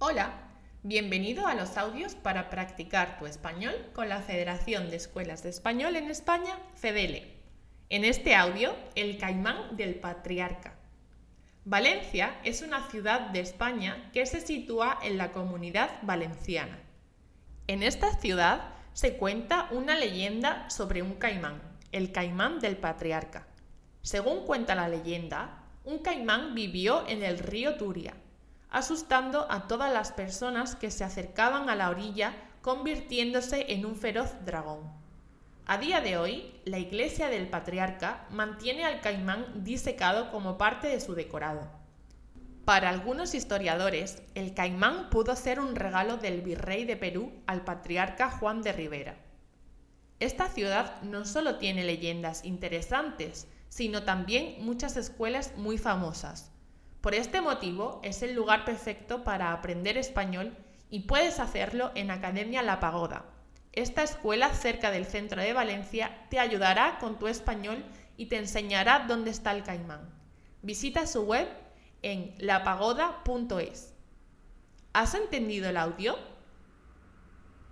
Hola, bienvenido a los audios para practicar tu español con la Federación de Escuelas de Español en España, FEDELE. En este audio, el caimán del patriarca. Valencia es una ciudad de España que se sitúa en la comunidad valenciana. En esta ciudad se cuenta una leyenda sobre un caimán, el caimán del patriarca. Según cuenta la leyenda, un caimán vivió en el río Turia asustando a todas las personas que se acercaban a la orilla, convirtiéndose en un feroz dragón. A día de hoy, la iglesia del patriarca mantiene al caimán disecado como parte de su decorado. Para algunos historiadores, el caimán pudo ser un regalo del virrey de Perú al patriarca Juan de Rivera. Esta ciudad no solo tiene leyendas interesantes, sino también muchas escuelas muy famosas, por este motivo es el lugar perfecto para aprender español y puedes hacerlo en Academia La Pagoda. Esta escuela cerca del centro de Valencia te ayudará con tu español y te enseñará dónde está el caimán. Visita su web en lapagoda.es. ¿Has entendido el audio?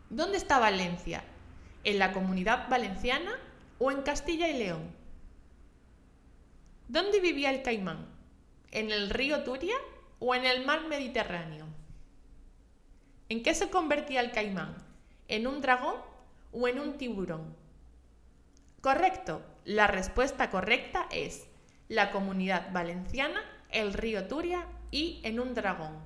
¿Dónde está Valencia? ¿En la comunidad valenciana o en Castilla y León? ¿Dónde vivía el caimán? ¿En el río Turia o en el mar Mediterráneo? ¿En qué se convertía el caimán? ¿En un dragón o en un tiburón? Correcto. La respuesta correcta es la comunidad valenciana, el río Turia y en un dragón.